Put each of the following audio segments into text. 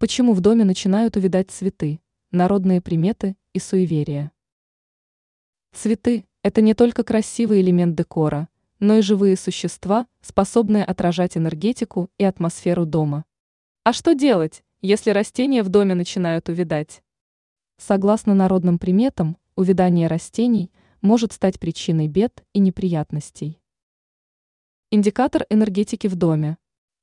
Почему в доме начинают увядать цветы, народные приметы и суеверия? Цветы – это не только красивый элемент декора, но и живые существа, способные отражать энергетику и атмосферу дома. А что делать, если растения в доме начинают увядать? Согласно народным приметам, увядание растений может стать причиной бед и неприятностей. Индикатор энергетики в доме.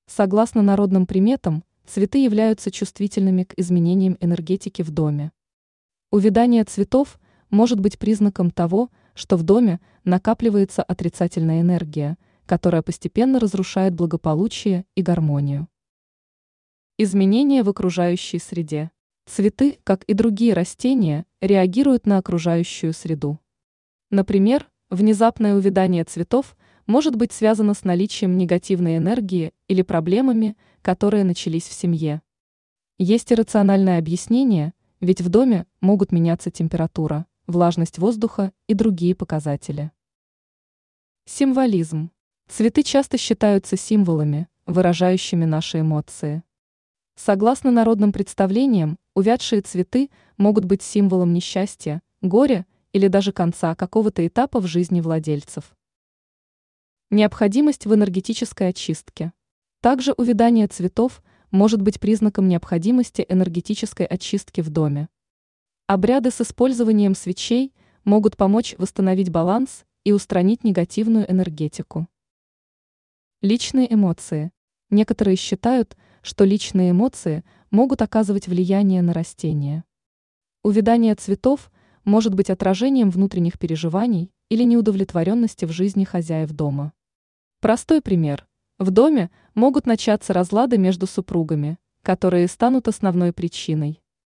Согласно народным приметам, Цветы являются чувствительными к изменениям энергетики в доме. Увядание цветов может быть признаком того, что в доме накапливается отрицательная энергия, которая постепенно разрушает благополучие и гармонию. Изменения в окружающей среде. Цветы, как и другие растения, реагируют на окружающую среду. Например, внезапное увядание цветов может быть связано с наличием негативной энергии или проблемами, которые начались в семье. Есть иррациональное объяснение, ведь в доме могут меняться температура, влажность воздуха и другие показатели. Символизм. Цветы часто считаются символами, выражающими наши эмоции. Согласно народным представлениям, увядшие цветы могут быть символом несчастья, горя или даже конца какого-то этапа в жизни владельцев. Необходимость в энергетической очистке. Также увядание цветов может быть признаком необходимости энергетической очистки в доме. Обряды с использованием свечей могут помочь восстановить баланс и устранить негативную энергетику. Личные эмоции. Некоторые считают, что личные эмоции могут оказывать влияние на растения. Увядание цветов может быть отражением внутренних переживаний или неудовлетворенности в жизни хозяев дома. Простой пример. В доме могут начаться разлады между супругами, которые станут основной причиной.